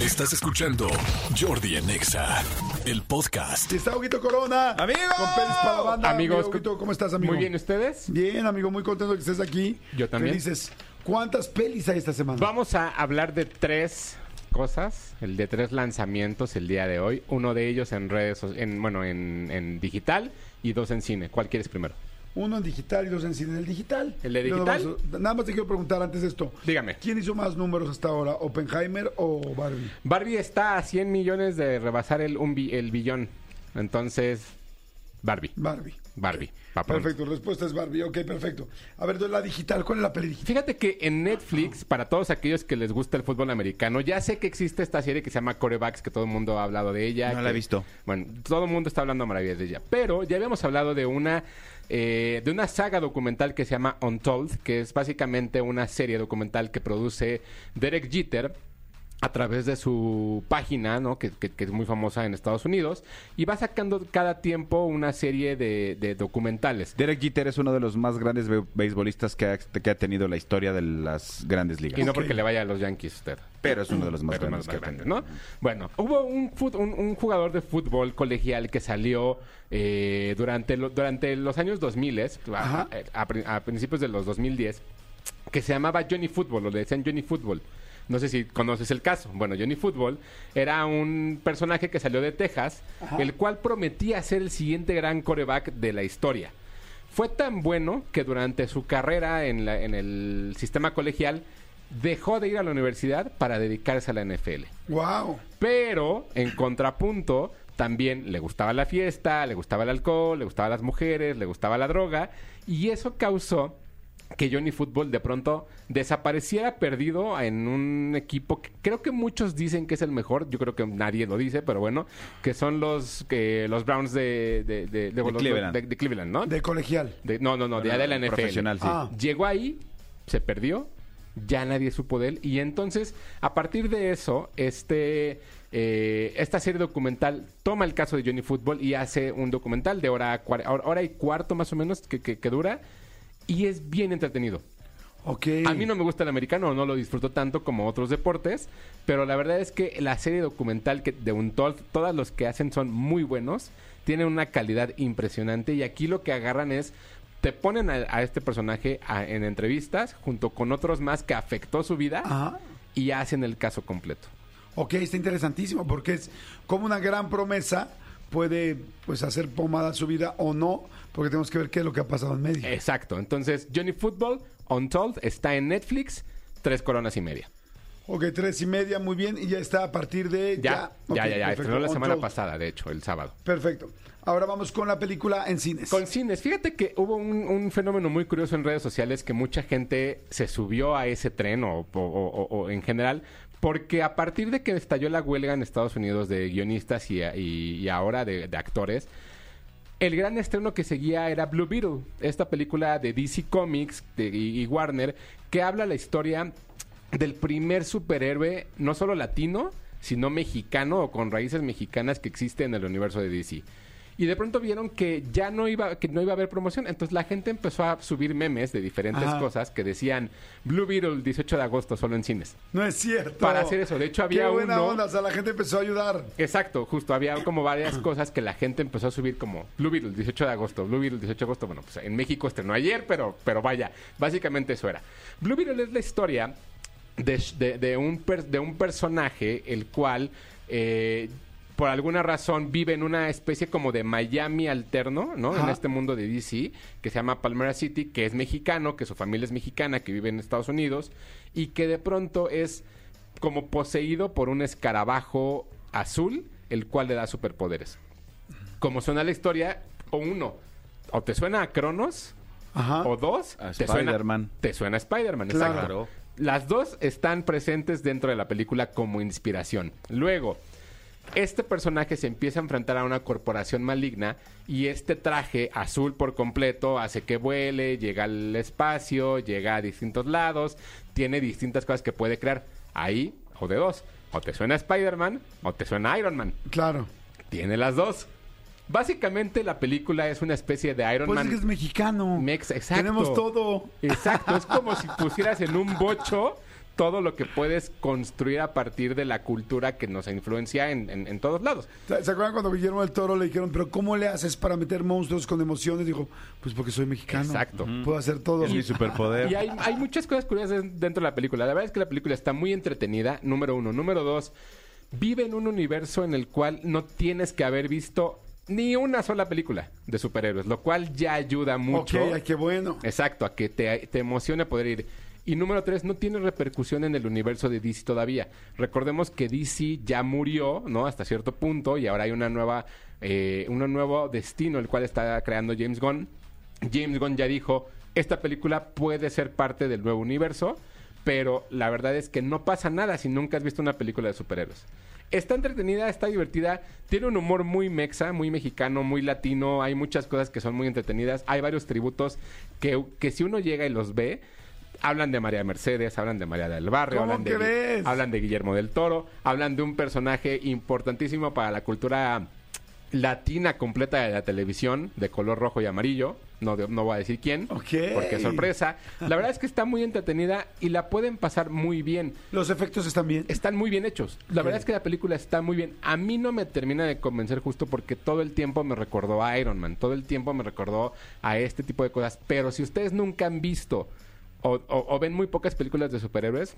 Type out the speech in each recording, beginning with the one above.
Estás escuchando Jordi en Exa, el podcast. Está Huguito Corona. ¡Amigo! Con pelis para la banda. Amigos, Amigo, Huguito, ¿cómo estás, amigo? Muy bien, ¿ustedes? Bien, amigo, muy contento de que estés aquí. Yo también. Felices. ¿Cuántas pelis hay esta semana? Vamos a hablar de tres cosas, el de tres lanzamientos el día de hoy. Uno de ellos en redes, en, bueno, en, en digital y dos en cine. ¿Cuál quieres primero? Uno en digital y dos en cine. ¿El digital? ¿El de digital? a- nada más te quiero preguntar antes de esto. Dígame. ¿Quién hizo más números hasta ahora? ¿Oppenheimer o Barbie? Barbie está a 100 millones de rebasar el, un el billón. Entonces, Barbie. Barbie. Barbie. pa' pronto. Perfecto, respuesta es Barbie. Ok, perfecto. A ver, la digital. ¿Cuál es la peli digital? Fíjate que en Netflix, para todos aquellos que les gusta el fútbol americano, ya sé que existe esta serie que se llama Corebacks, que todo el mundo ha hablado de ella. No la he visto. Bueno, todo el mundo está hablando maravillas de ella. Pero ya habíamos hablado de una, eh, de una saga documental que se llama Untold, que es básicamente una serie documental que produce Derek Jeter a través de su página, ¿no? Que, que- que es muy famosa en Estados Unidos, y va sacando cada tiempo una serie de, de documentales. Derek Jeter es uno de los más grandes be- beisbolistas que ha, que ha tenido la historia de las grandes ligas. Y no porque le vaya a los Yankees usted. Pero es uno de los más Pero grandes más que ha grande, tenido. ¿no? Bueno, hubo un, fut- un, un jugador de fútbol colegial que salió eh, durante, lo- durante los años 2000, Ajá. a, a a principios de los 2010, que se llamaba Johnny Football, o le decían Johnny Football. No sé si conoces el caso. Bueno, Johnny Football era un personaje que salió de Texas, el cual prometía ser el siguiente gran coreback de la historia. Fue tan bueno que durante su carrera en, la- en el sistema colegial dejó de ir a la universidad para dedicarse a la NFL. ¡Wow! Pero, en contrapunto, también le gustaba la fiesta, le gustaba el alcohol, le gustaban las mujeres, le gustaba la droga. Y eso causó que Johnny Football de pronto desapareciera perdido en un equipo que creo que muchos dicen que es el mejor, yo creo que nadie lo dice, pero bueno, que son los que los Browns de, de, de- de- los- Cleveland. de- de Cleveland, ¿no? De colegial. De- no, no, no, de, de la NFL. Profesional, sí. Ah. Llegó ahí, se perdió, ya nadie supo de él. Y entonces, a partir de eso, este, eh, esta serie documental toma el caso de Johnny Football y hace un documental de hora, hora y cuarto más o menos que, que- que dura. Y es bien entretenido. Ok. A mí no me gusta el americano, no lo disfruto tanto como otros deportes, pero la verdad es que la serie documental que, de Untold, todos los que hacen son muy buenos, tienen una calidad impresionante y aquí lo que agarran es, te ponen a, a este personaje a- en entrevistas junto con otros más que afectó su vida Ajá. y hacen el caso completo. Ok, está interesantísimo porque es como una gran promesa puede pues hacer pomada su vida o no, porque tenemos que ver qué es lo que ha pasado en medio. Exacto, entonces Johnny Football, Untold, está en Netflix, tres coronas y media. Ok, tres y media, muy bien, y ya está a partir de Ya, ya, ya, ya, perfecto. estrenó la semana pasada, de hecho, el sábado. Perfecto. Ahora vamos con la película en cines. Con cines, fíjate que hubo un, un fenómeno muy curioso en redes sociales que mucha gente se subió a ese tren o, o- o- o en general, porque a partir de que estalló la huelga en Estados Unidos de guionistas y, y- y ahora de, de actores, el gran estreno que seguía era Blue Beetle, esta película de DC Comics de- y, y Warner, que habla la historia del primer superhéroe, no solo latino, sino mexicano o con raíces mexicanas que existe en el universo de DC. Y de pronto vieron que ya no iba, que no iba a haber promoción. Entonces la gente empezó a subir memes de diferentes Ajá. cosas que decían Blue Beetle 18 de agosto solo en cines. No es cierto. Para hacer eso. De hecho, había Qué buena uno- onda, o sea, la gente empezó a ayudar. Exacto, justo. Había como varias cosas que la gente empezó a subir como Blue Beetle 18 de agosto, Blue Beetle 18 de agosto. Bueno, pues en México estrenó ayer, pero, pero vaya, básicamente eso era. Blue Beetle es la historia de, de- de un, per- de un personaje el cual... eh, por alguna razón vive en una especie como de Miami alterno, ¿no? En este mundo de DC, que se llama Palmera City, que es mexicano, que su familia es mexicana, que vive en Estados Unidos, y que de pronto es como poseído por un escarabajo azul, el cual le da superpoderes. Como suena la historia, o uno, o te suena a Cronos, Ajá. o dos, A te suena, Spider-Man. te suena a Spider-Man. Claro. exacto. Las dos están presentes dentro de la película como inspiración. Luego, este personaje se empieza a enfrentar a una corporación maligna y este traje azul por completo hace que vuele, llega al espacio, llega a distintos lados, tiene distintas cosas que puede crear. Ahí, o de dos, o te suena Spider-Man o te suena Iron Man. Claro. Tiene las dos. Básicamente la película es una especie de Iron Pues Man. es que es mexicano. Mex- exacto. Tenemos todo. Exacto, es como si pusieras en un bocho todo lo que puedes construir a partir de la cultura que nos influencia en, en- en todos lados. ¿Se se acuerdan cuando Guillermo del Toro le dijeron, pero ¿cómo le haces para meter monstruos con emociones? Dijo, pues porque soy mexicano. Exacto. Puedo hacer todo. Es mi superpoder. Y hay, hay muchas cosas curiosas dentro de la película. La verdad es que la película está muy entretenida, número uno. Número dos, vive en un universo en el cual no tienes que haber visto ni una sola película de superhéroes, lo cual ya ayuda mucho. Ok, ay, qué bueno. Exacto, a que te, te emocione poder ir. Y número tres, no tiene repercusión en el universo de DC todavía. Recordemos que DC ya murió, ¿no? Hasta cierto punto y ahora hay una nueva, eh, un nuevo destino el cual está creando James Gunn. James Gunn ya dijo, esta película puede ser parte del nuevo universo, pero la verdad es que no pasa nada si nunca has visto una película de superhéroes. Está entretenida, está divertida, tiene un humor muy mexa, muy mexicano, muy latino, hay muchas cosas que son muy entretenidas, hay varios tributos que, que si uno llega y los ve, hablan de María Mercedes, hablan de María del Barrio, ¿Cómo hablan de, hablan de Guillermo del Toro, hablan de un personaje importantísimo para la cultura latina completa de la televisión, de color rojo y amarillo. No, no voy a decir quién, porque es sorpresa. La verdad es que está muy entretenida y la pueden pasar muy bien. Los efectos están bien. Están muy bien hechos. La verdad es que la película está muy bien. A mí no me termina de convencer justo porque todo el tiempo me recordó a Iron Man. Todo el tiempo me recordó a este tipo de cosas. Pero si ustedes nunca han visto o, o- o ven muy pocas películas de superhéroes,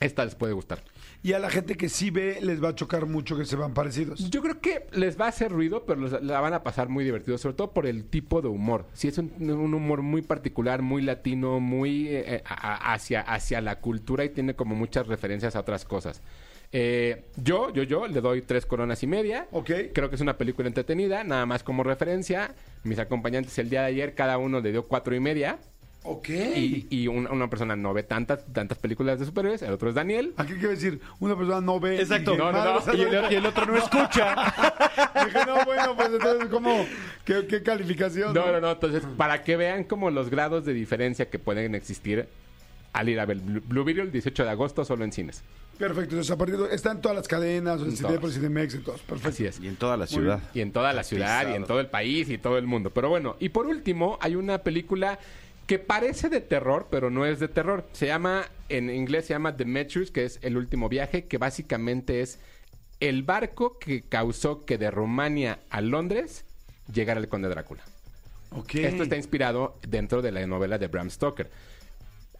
esta les puede gustar. Y a la gente que sí ve, les va a chocar mucho que se van parecidos. Yo creo que les va a hacer ruido, pero los- la van a pasar muy divertido, sobre todo por el tipo de humor. Sí, es un, un humor muy particular, muy latino, muy eh, a- hacia, hacia la cultura y tiene como muchas referencias a otras cosas. Eh, yo, yo, yo le doy tres coronas y media. Ok. Creo que es una película entretenida, nada más como referencia. Mis acompañantes el día de ayer, cada uno le dio cuatro y media. Ok. Y, y un- una persona no ve tantas, tantas películas de superhéroes, el otro es Daniel. Aquí quiero decir, una persona no ve. Exacto. y No, no, Y el, y el otro no escucha. Dije, no, bueno, pues entonces, ¿cómo? ¿Qué, qué calificación? No, no, no. Entonces, para que vean como los grados de diferencia que pueden existir al ir a ver Blue Beetle el 18 de agosto solo en cines. Perfecto, entonces a partir de... Está en todas las cadenas, en todas. Cinemex, en todos. Perfecto. Así es. Y en toda la ciudad. Y en toda la ciudad, y en todo el país, y todo el mundo. Pero bueno, y por último, hay una película que parece de terror, pero no es de terror. Se llama, en inglés se llama The Metrius, que es el último viaje, que básicamente es el barco que causó que de Rumania a Londres llegara el conde Drácula. Ok. Esto está inspirado dentro de la novela de Bram Stoker.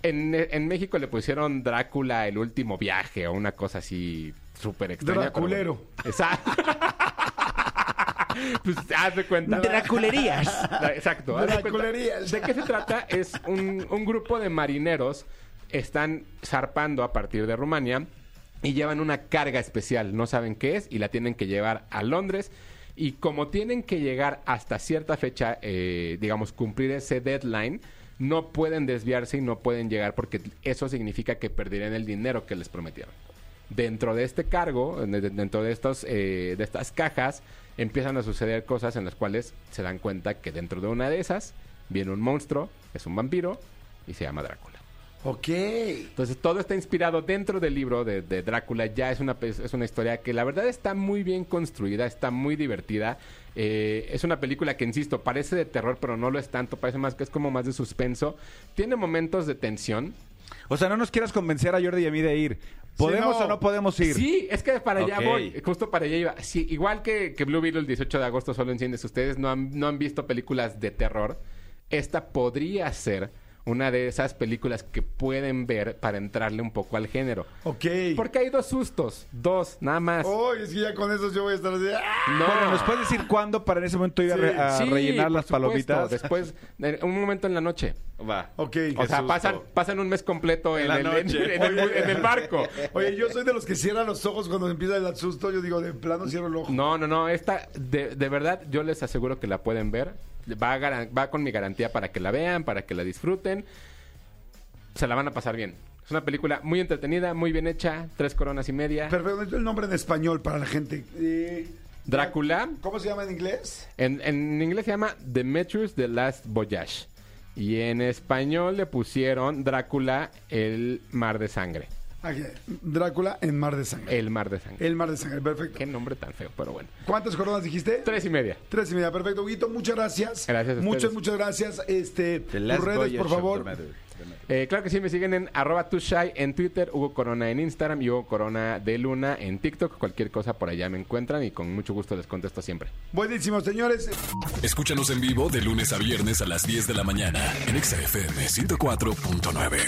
En, en México le pusieron Drácula el último viaje o una cosa así súper extraña. Draculero. Exacto. pues haz de cuenta. Draculerías. Exacto. haz de cuenta. Draculerías. ¿De qué se trata? Es un, un grupo de marineros están zarpando a partir de Rumania y llevan una carga especial. No saben qué es y la tienen que llevar a Londres. Y como tienen que llegar hasta cierta fecha, eh, digamos, cumplir ese deadline, no pueden desviarse y no pueden llegar porque eso significa que perderán el dinero que les prometieron. Dentro de este cargo, de- de- dentro de, estos, eh, de estas cajas, empiezan a suceder cosas en las cuales se dan cuenta que dentro de una de esas viene un monstruo, es un vampiro y se llama Drácula. Ok. Entonces todo está inspirado dentro del libro de, de Drácula. Ya es una, es una historia que la verdad está muy bien construida, está muy divertida. Eh, es una película que, insisto, parece de terror, pero no lo es tanto. Parece más que es como más de suspenso. Tiene momentos de tensión. O sea, no nos quieras convencer a Jordi y a mí de ir. ¿Podemos no. o no podemos ir? Sí, es que para allá Ok. voy. Justo para allá iba. Sí, igual que, que Blue Beetle el 18 de agosto solo en cines. Ustedes no han, no han visto películas de terror. Esta podría ser una de esas películas que pueden ver para entrarle un poco al género. Ok. Porque hay dos sustos, dos, nada más. Oh, es que ya con eso yo voy a estar así. ¡ah! No, Bueno, ¿nos puedes decir cuándo para en ese momento ir a, re- a Sí, rellenar las supuesto, palomitas? Después, en un momento en la noche. Va. Ok. O sea, susto. pasan, pasan un mes completo en, En la el, en- noche. en el- en el barco. Oye, yo soy de los que cierran los ojos cuando empieza el susto. Yo digo, de plano cierro el ojo. No, no, no. Esta, de, de verdad, yo les aseguro que la pueden ver. Va, a garan- va con mi garantía para que la vean, para que la disfruten. Se la van a pasar bien. Es una película muy entretenida, muy bien hecha. Tres coronas y media. Perfecto, el nombre en español para la gente. Eh, Drácula. ¿Cómo se llama en inglés? En, en inglés se llama Demetrius The Last Voyage. Y en español le pusieron Drácula el mar de sangre. Aquí, Drácula en Mar de Sangre. El mar de sangre. El Mar de Sangre, perfecto. Qué nombre tan feo, pero bueno. ¿Cuántas coronas dijiste? Tres y media. Tres y media, perfecto. Huguito, muchas gracias. Gracias a Muchas, ustedes. muchas gracias. Este, tus redes, por favor. Eh, claro que sí, me siguen en arroba tushai en Twitter, Hugo Corona en Instagram y Hugo Corona de Luna en TikTok. Cualquier cosa por allá me encuentran y con mucho gusto les contesto siempre. Buenísimo, señores. Escúchanos en vivo de lunes a viernes a las 10 de la mañana en XFM 104.9.